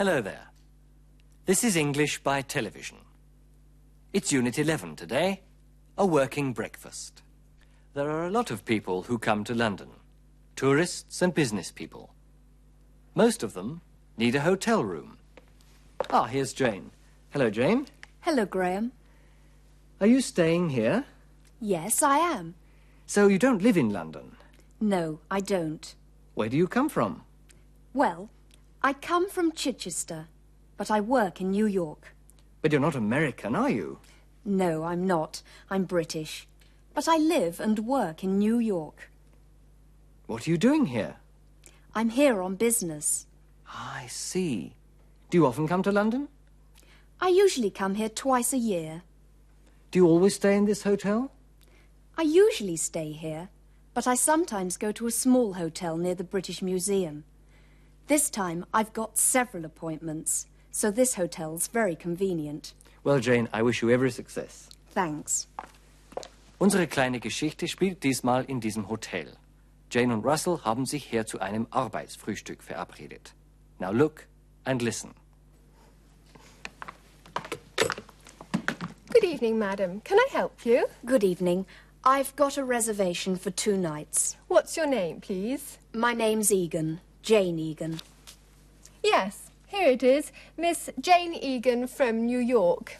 Hello there. This is English by television. It's Unit 11 today, a working breakfast. There are a lot of people who come to London, tourists and business people. Most of them need a hotel room. Ah, here's Jane. Hello, Jane. Hello, Graham. Are you staying here? Yes, I am. So you don't live in London? No, I don't. Where do you come from? Well, I come from Chichester, but I work in New York. But you're not American, are you? No, I'm not. I'm British. But I live and work in New York. What are you doing here? I'm here on business. I see. Do you often come to London? I usually come here twice a year. Do you always stay in this hotel? I usually stay here, but I sometimes go to a small hotel near the British Museum. This time I've got several appointments, so this hotel's very convenient. Well, Jane, I wish you every success. Thanks. Unsere kleine Geschichte spielt diesmal in diesem Hotel. Jane und Russell haben sich hier zu einem Arbeitsfrühstück verabredet. Now look and listen. Good evening, madam. Can I help you? Good evening. I've got a reservation for two nights. What's your name, please? My name's Egan, Jane Egan. Yes, here it is. Miss Jane Egan from New York.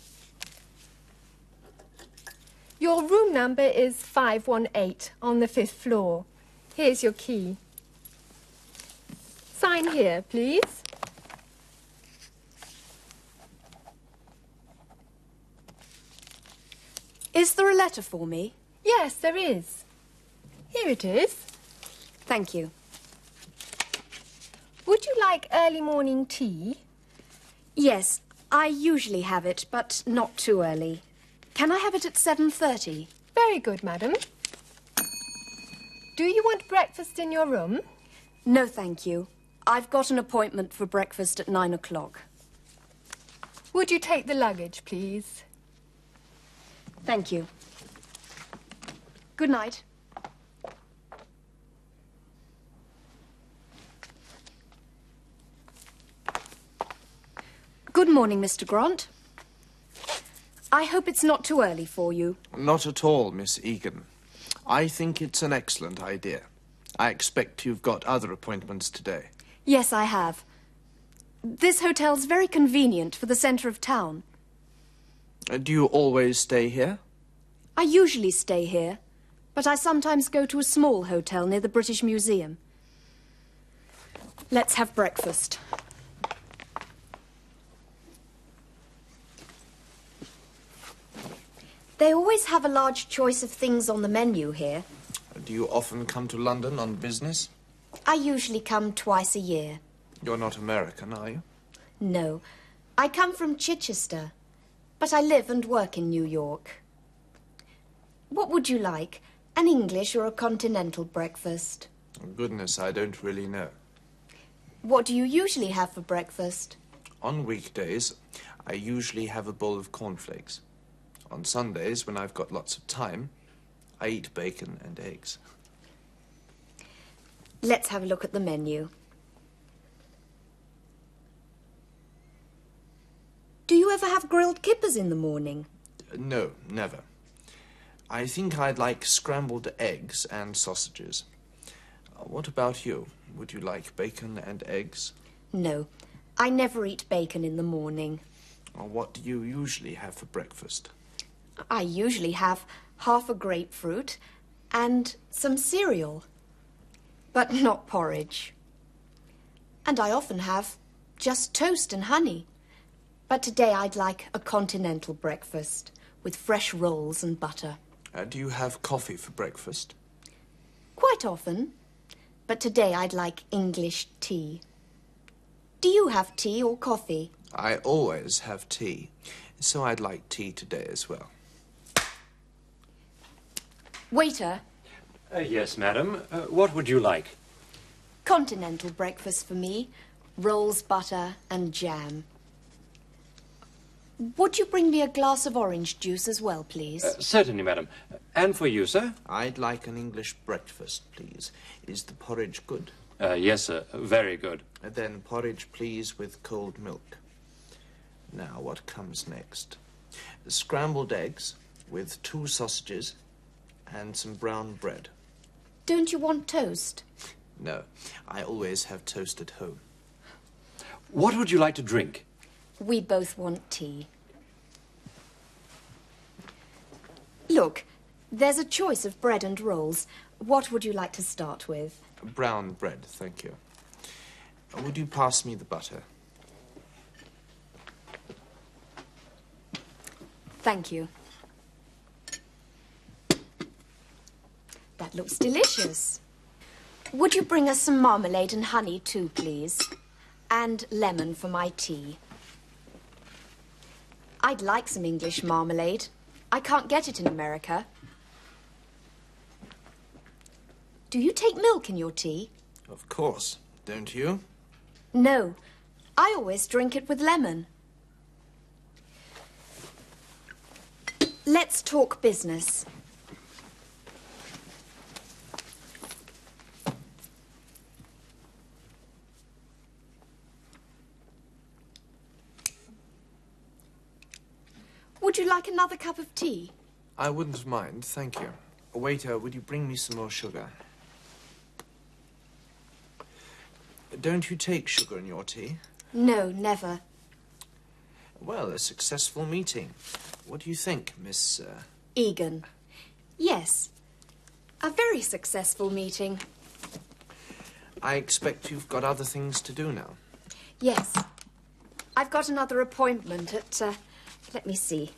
Your room number is 518 on the fifth floor. Here's your key. Sign here, please. Is there a letter for me? Yes, there is. Here it is. Thank you. Would you like early morning tea? Yes, I usually have it, but not too early. Can I have it at 7.30? Very good, madam. Do you want breakfast in your room? No, thank you. I've got an appointment for breakfast at nine o'clock. Would you take the luggage, please? Thank you. Good night. Good morning, Mr. Grant. I hope it's not too early for you. Not at all, Miss Egan. I think it's an excellent idea. I expect you've got other appointments today. Yes, I have. This hotel's very convenient for the centre of town. Uh, do you always stay here? I usually stay here, but I sometimes go to a small hotel near the British Museum. Let's have breakfast. They always have a large choice of things on the menu here. Do you often come to London on business? I usually come twice a year. You're not American, are you? No, I come from Chichester, but I live and work in New York. What would you like? An English or a continental breakfast? Oh, goodness, I don't really know. What do you usually have for breakfast? On weekdays, I usually have a bowl of cornflakes. On Sundays, when I've got lots of time, I eat bacon and eggs. Let's have a look at the menu. Do you ever have grilled kippers in the morning? Uh, No, never. I think I'd like scrambled eggs and sausages. Uh, What about you? Would you like bacon and eggs? No, I never eat bacon in the morning. What do you usually have for breakfast? I usually have half a grapefruit and some cereal, but not porridge. And I often have just toast and honey. But today I'd like a continental breakfast with fresh rolls and butter. Uh, do you have coffee for breakfast? Quite often. But today I'd like English tea. Do you have tea or coffee? I always have tea, so I'd like tea today as well. Waiter, Uh, yes, madam. Uh, what would you like? continental breakfast for me. Rolls, butter, and jam. Would you bring me a glass of orange juice as well, please? Uh, certainly, madam. And for you, sir? I'd like an English breakfast, please. Is the porridge good? Uh, yes, sir. Very good. And then porridge, please, with cold milk. Now, what comes next? Scrambled eggs with two sausages and some brown bread. Don't you want toast? No, I always have toast at home. What would you like to drink? We both want tea. Look, there's a choice of bread and rolls. What would you like to start with? Brown bread, thank you. Would you pass me the butter? Thank you. That looks delicious. Would you bring us some marmalade and honey too, please? And lemon for my tea. I'd like some English marmalade. I can't get it in America. Do you take milk in your tea? Of course, don't you? No. I always drink it with lemon. Let's talk business. Would you like another cup of tea? I wouldn't mind, thank you. Waiter, would you bring me some more sugar? Don't you take sugar in your tea? No, never. Well, a successful meeting. What do you think, Miss. Uh... Egan. Yes. A very successful meeting. I expect you've got other things to do now. Yes. I've got another appointment at, uh, let me see.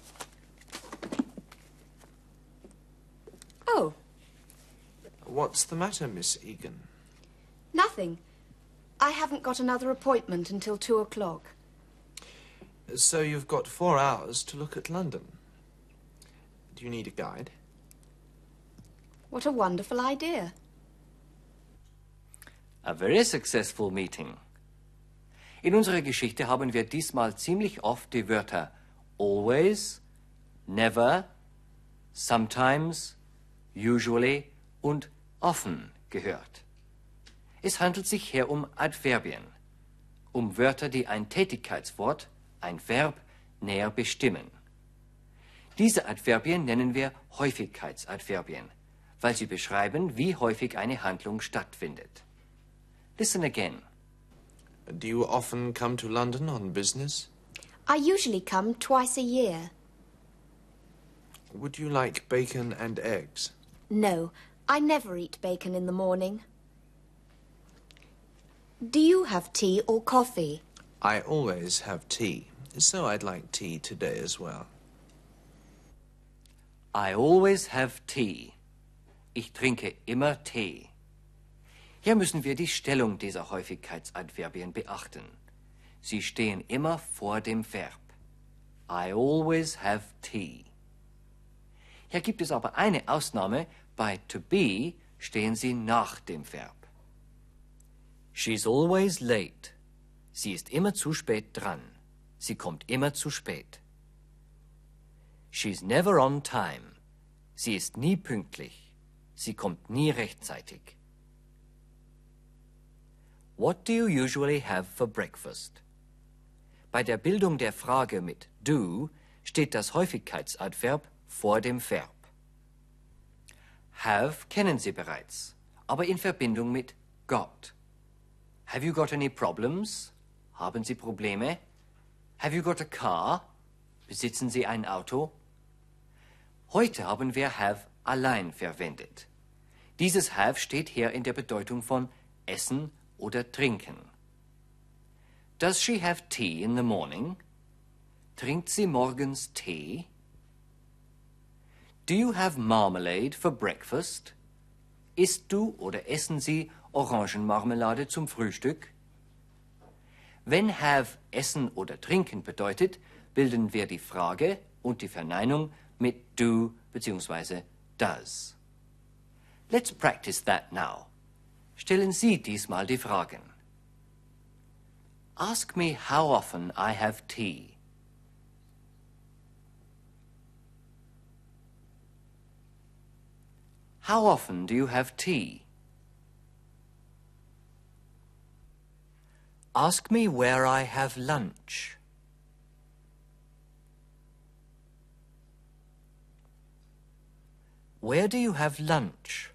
Oh, What's the matter, Miss Egan? nothing. I haven't got another appointment until two o'clock. So you've got four hours to look at London. Do you need a guide? What a wonderful idea. A very successful meeting. In unserer Geschichte haben wir diesmal ziemlich oft die Wörter always, never, sometimes, usually und often gehört. Es handelt sich hier um Adverbien, um Wörter, die ein Tätigkeitswort, ein Verb, näher bestimmen. Diese Adverbien nennen wir Häufigkeitsadverbien, weil sie beschreiben, wie häufig eine Handlung stattfindet. Listen again. Do you often come to London on business? I usually come twice a year. Would you like bacon and eggs? No, I never eat bacon in the morning. Do you have tea or coffee? I always have tea, so I'd like tea today as well. I always have tea. Ich trinke immer Tee. Hier müssen wir die Stellung dieser Häufigkeitsadverbien beachten. Sie stehen immer vor dem Verb. I always have tea. Hier gibt es aber eine Ausnahme. Bei to be stehen sie nach dem Verb. She's always late. Sie ist immer zu spät dran. Sie kommt immer zu spät. She's never on time. Sie ist nie pünktlich. Sie kommt nie rechtzeitig. What do you usually have for breakfast? Bei der Bildung der Frage mit do steht das Häufigkeitsadverb vor dem Verb. Have kennen Sie bereits, aber in Verbindung mit got. Have you got any problems? Haben Sie Probleme? Have you got a car? Besitzen Sie ein Auto? Heute haben wir have allein verwendet. Dieses have steht hier in der Bedeutung von essen oder trinken. Does she have tea in the morning? Trinkt sie morgens Tee? Do you have marmalade for breakfast? Isst du oder essen Sie Orangenmarmelade zum Frühstück? Wenn have essen oder trinken bedeutet, bilden wir die Frage und die Verneinung mit do bzw. does. Let's practice that now. Stellen Sie diesmal die Fragen. Ask me how often I have tea. How often do you have tea? Ask me where I have lunch. Where do you have lunch?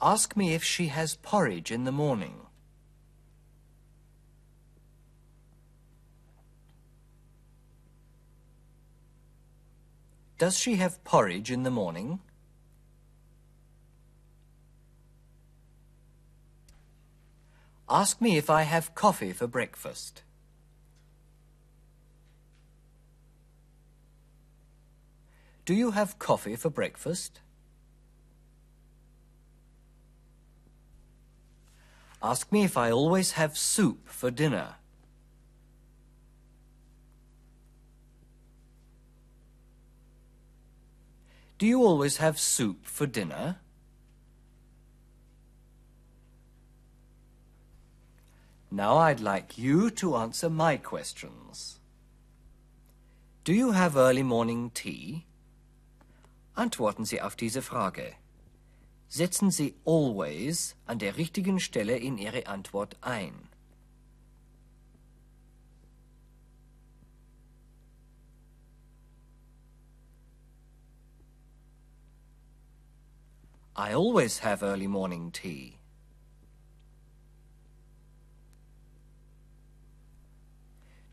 Ask me if she has porridge in the morning. Does she have porridge in the morning? Ask me if I have coffee for breakfast. Do you have coffee for breakfast? Ask me if I always have soup for dinner. Do you always have soup for dinner? Now I'd like you to answer my questions. Do you have early morning tea? Antworten Sie auf diese Frage. Setzen Sie always an der richtigen Stelle in Ihre Antwort ein. I always have early morning tea.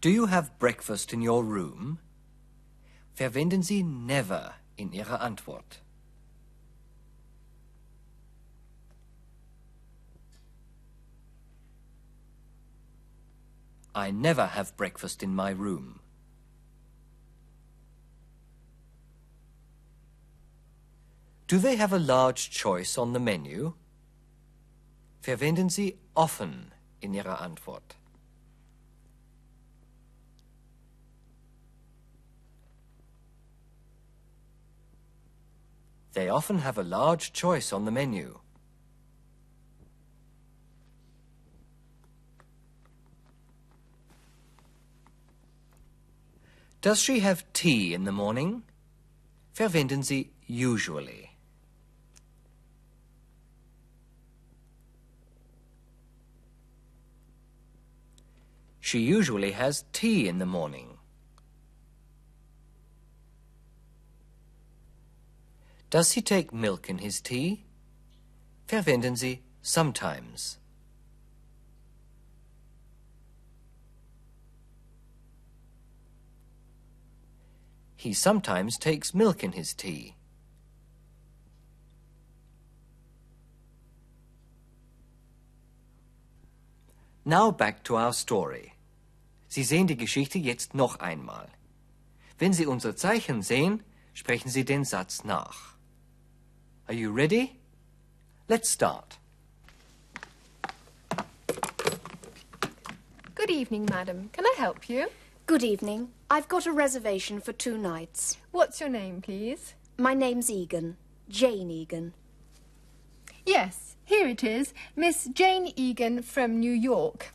Do you have breakfast in your room? Verwenden Sie never in Ihrer Antwort. I never have breakfast in my room. Do they have a large choice on the menu? Verwenden Sie often in Ihrer Antwort. They often have a large choice on the menu. Does she have tea in the morning? Verwenden Sie usually. She usually has tea in the morning. Does he take milk in his tea? Verwenden Sie sometimes. He sometimes takes milk in his tea. Now back to our story. Sie sehen die Geschichte jetzt noch einmal. Wenn Sie unser Zeichen sehen, sprechen Sie den Satz nach. Are you ready? Let's start. Good evening, madam. Can I help you? Good evening. I've got a reservation for two nights. What's your name, please? My name's Egan. Jane Egan. Yes, here it is. Miss Jane Egan from New York.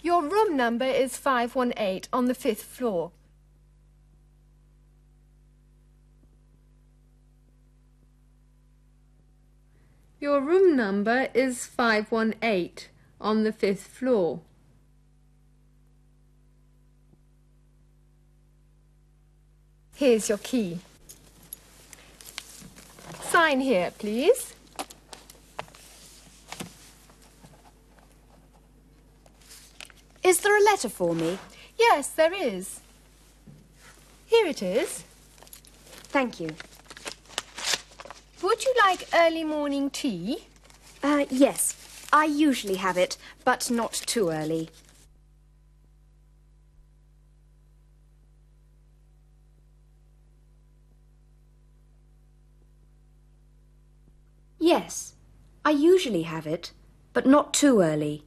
Your room number is 518 on the fifth floor. Your room number is 518 on the fifth floor. Here's your key. Sign here, please. Is there a letter for me? Yes, there is. Here it is. Thank you. Would you like early morning tea? Uh, yes. I usually have it, but not too early. Yes. I usually have it, but not too early.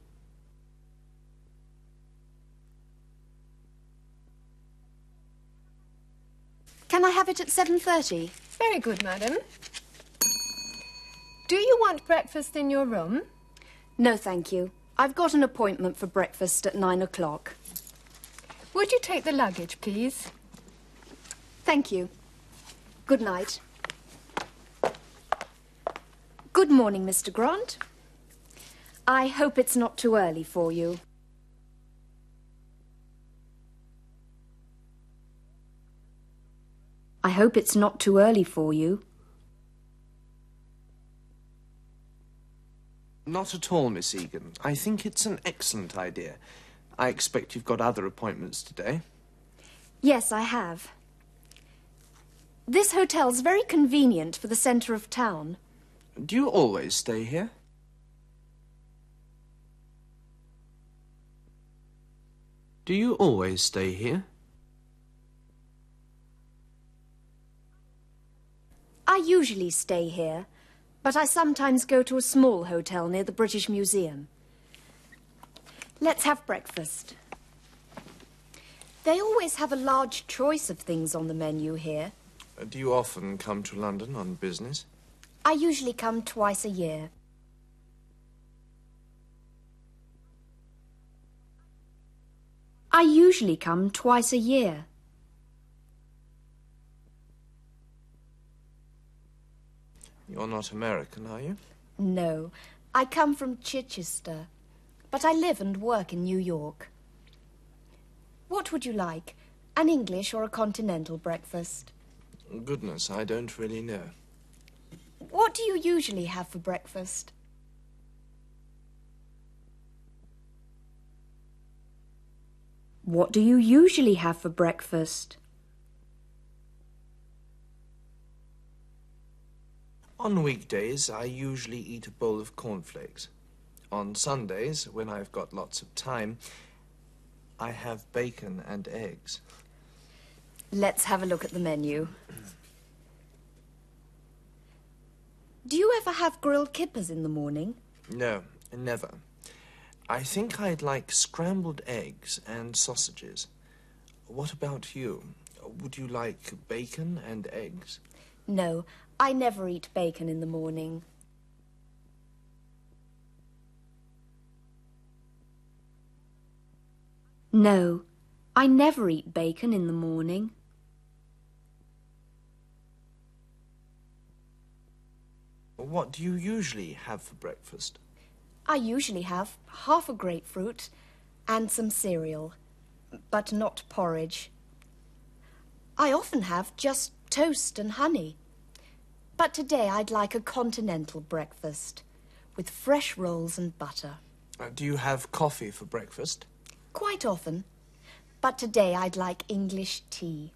Can I have it at 7.30? Very good, madam. Do you want breakfast in your room? No, thank you. I've got an appointment for breakfast at nine o'clock. Would you take the luggage, please? Thank you. Good night. Good morning, Mr. Grant. I hope it's not too early for you. I hope it's not too early for you. Not at all, Miss Egan. I think it's an excellent idea. I expect you've got other appointments today. Yes, I have. This hotel's very convenient for the centre of town. Do you always stay here? Do you always stay here? I usually stay here, but I sometimes go to a small hotel near the British Museum. Let's have breakfast. They always have a large choice of things on the menu here. Do you often come to London on business? I usually come twice a year. I usually come twice a year. You're not American, are you? No, I come from Chichester, but I live and work in New York. What would you like? An English or a continental breakfast? Goodness, I don't really know. What do you usually have for breakfast? What do you usually have for breakfast? On weekdays, I usually eat a bowl of cornflakes. On Sundays, when I've got lots of time, I have bacon and eggs. Let's have a look at the menu. Do you ever have grilled kippers in the morning? No, never. I think I'd like scrambled eggs and sausages. What about you? Would you like bacon and eggs? No, I never eat bacon in the morning. No, I never eat bacon in the morning. What do you usually have for breakfast? I usually have half a grapefruit and some cereal, but not porridge. I often have just toast and honey. But today I'd like a continental breakfast with fresh rolls and butter. Uh, do you have coffee for breakfast? Quite often. But today I'd like English tea.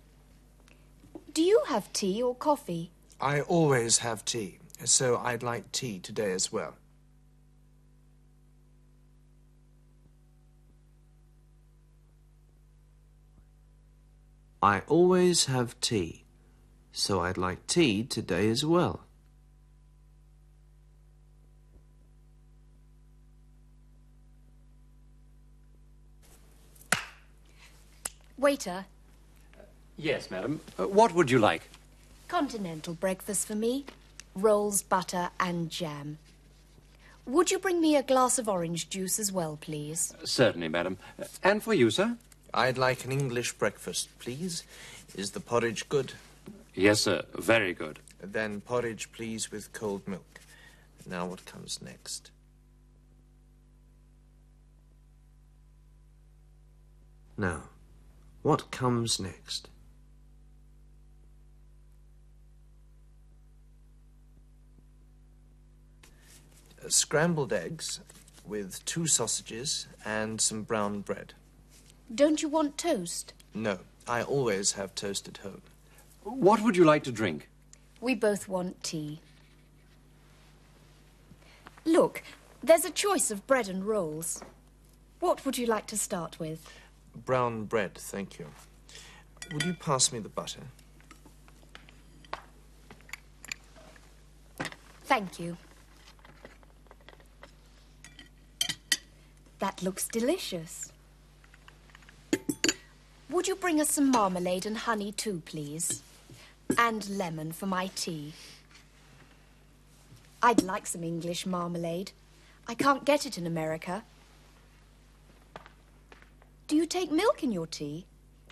Do you have tea or coffee? I always have tea, so I'd like tea today as well. I always have tea, so I'd like tea today as well. Waiter, Yes, madam. Uh, what would you like? continental breakfast for me. Rolls, butter, and jam. Would you bring me a glass of orange juice as well, please? Certainly, madam. Uh, and for you, sir? I'd like an English breakfast, please. Is the porridge good? Yes, sir. Very good. Then porridge, please, with cold milk. Now, what comes next? Now, what comes next? Uh, scrambled eggs with two sausages and some brown bread. Don't you want toast? No, I always have toast at home. What would you like to drink? We both want tea. Look, there's a choice of bread and rolls. What would you like to start with? Brown bread, thank you. Would you pass me the butter? Thank you. That looks delicious. Would you bring us some marmalade and honey too, please? And lemon for my tea. I'd like some English marmalade. I can't get it in America. Do you take milk in your tea?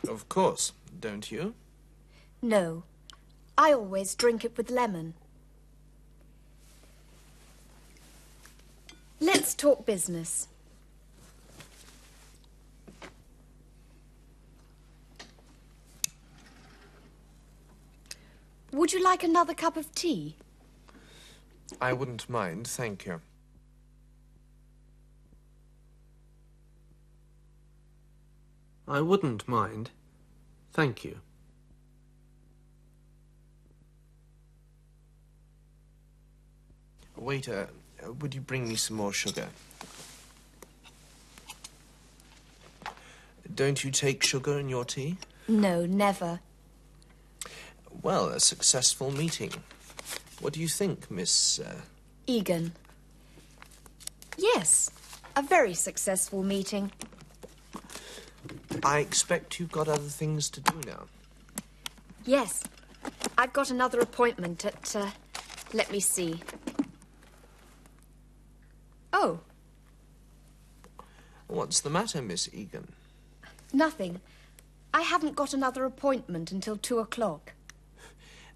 Of course, don't you? No. I always drink it with lemon. Let's talk business. Would you like another cup of tea? I wouldn't mind, thank you. I wouldn't mind. Thank you. Waiter, uh, would you bring me some more sugar? Don't you take sugar in your tea? No, never. Well, a successful meeting. What do you think, Miss. Uh... Egan. Yes, a very successful meeting. I expect you've got other things to do now. Yes, I've got another appointment at. Uh, let me see. Oh, What's the matter, Miss Egan? nothing. I haven't got another appointment until two o'clock.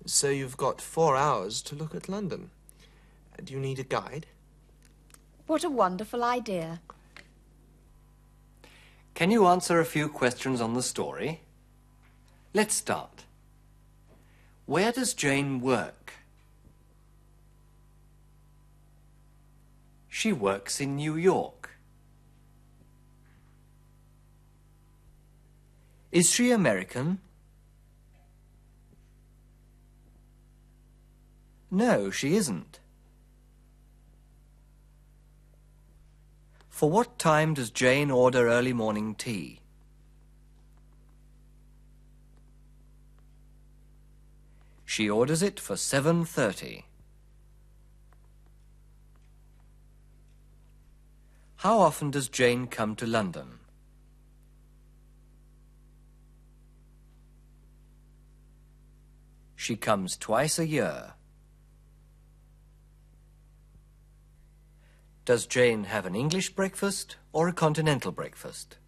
So you've got four hours to look at London. Do you need a guide? What a wonderful idea. Can you answer a few questions on the story? Let's start. Where does Jane work? She works in New York. Is she American? No, she isn't. For what time does Jane order early morning tea? She orders it for 7:30. How often does Jane come to London? She comes twice a year. Does Jane have an English breakfast or a continental breakfast?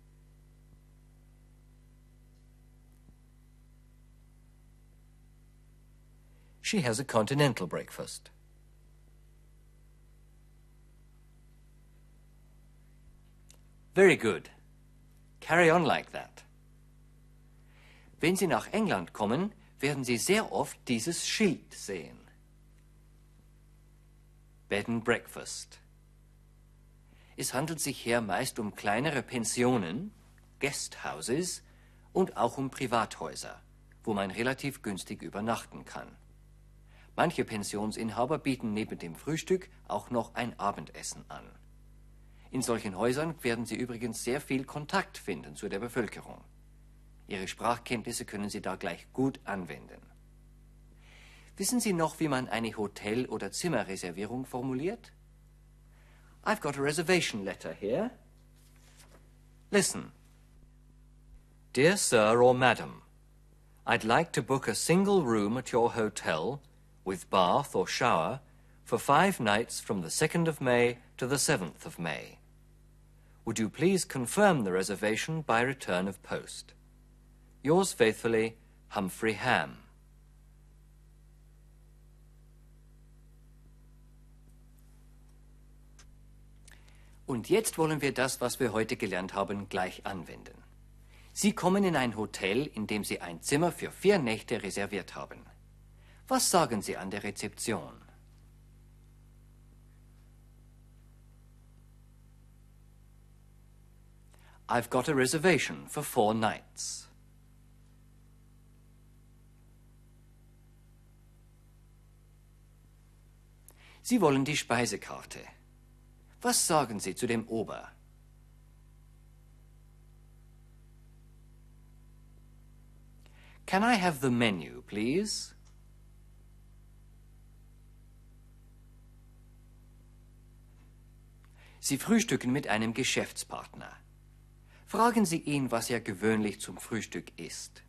She has a continental breakfast. Very good. Carry on like that. Wenn Sie nach England kommen, werden Sie sehr oft dieses Schild sehen. Bed and Breakfast. Es handelt sich hier meist um kleinere Pensionen, Guesthouses und auch um Privathäuser, wo man relativ günstig übernachten kann. Manche Pensionsinhaber bieten neben dem Frühstück auch noch ein Abendessen an. In solchen Häusern werden Sie übrigens sehr viel Kontakt finden zu der Bevölkerung. Ihre Sprachkenntnisse können Sie da gleich gut anwenden. Wissen Sie noch, wie man eine Hotel- oder Zimmerreservierung formuliert? I've got a reservation letter here. Listen. Dear Sir or Madam, I'd like to book a single room at your hotel with bath or shower for five nights from the 2nd of May to the 7th of May. Would you please confirm the reservation by return of post? Yours faithfully, Humphrey Ham. Und jetzt wollen wir das, was wir heute gelernt haben, gleich anwenden. Sie kommen in ein Hotel, in dem Sie ein Zimmer für vier Nächte reserviert haben. Was sagen Sie an der Rezeption? I've got a reservation for four nights. Sie wollen die Speisekarte. Was sagen Sie zu dem Ober? Can I have the menu, please? Sie frühstücken mit einem Geschäftspartner. Fragen Sie ihn, was er gewöhnlich zum Frühstück isst.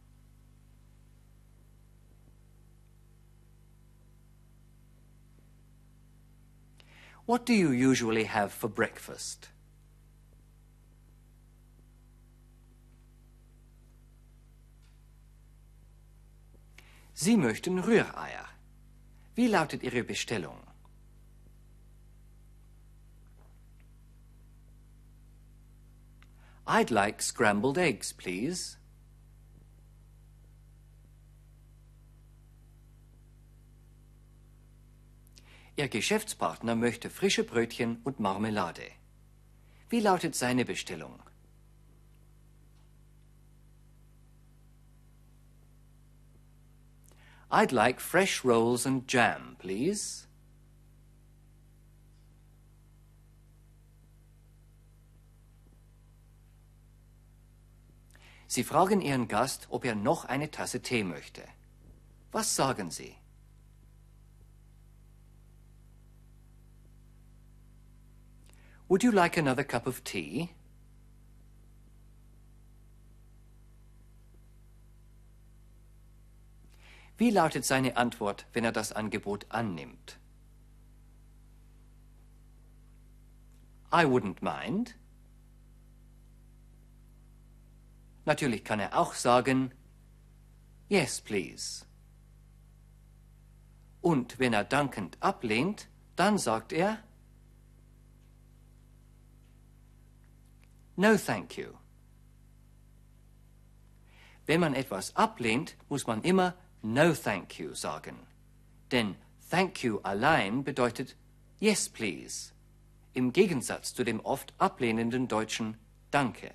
What do you usually have for breakfast? Sie möchten Rühreier. Wie lautet Ihre Bestellung? I'd like scrambled eggs, please. Ihr Geschäftspartner möchte frische Brötchen und Marmelade. Wie lautet seine Bestellung? I'd like fresh rolls and jam, please. Sie fragen Ihren Gast, ob er noch eine Tasse Tee möchte. Was sagen Sie? Would you like another cup of tea? Wie lautet seine Antwort, wenn er das Angebot annimmt? I wouldn't mind. Natürlich kann er auch sagen, Yes, please. Und wenn er dankend ablehnt, dann sagt er, No, thank you. Wenn man etwas ablehnt, muss man immer No, thank you sagen. Denn thank you allein bedeutet Yes, please. Im Gegensatz zu dem oft ablehnenden deutschen Danke.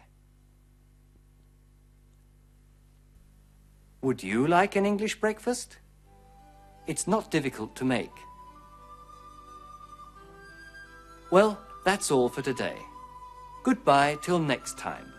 Would you like an English breakfast? It's not difficult to make. Well, that's all for today. Goodbye till next time.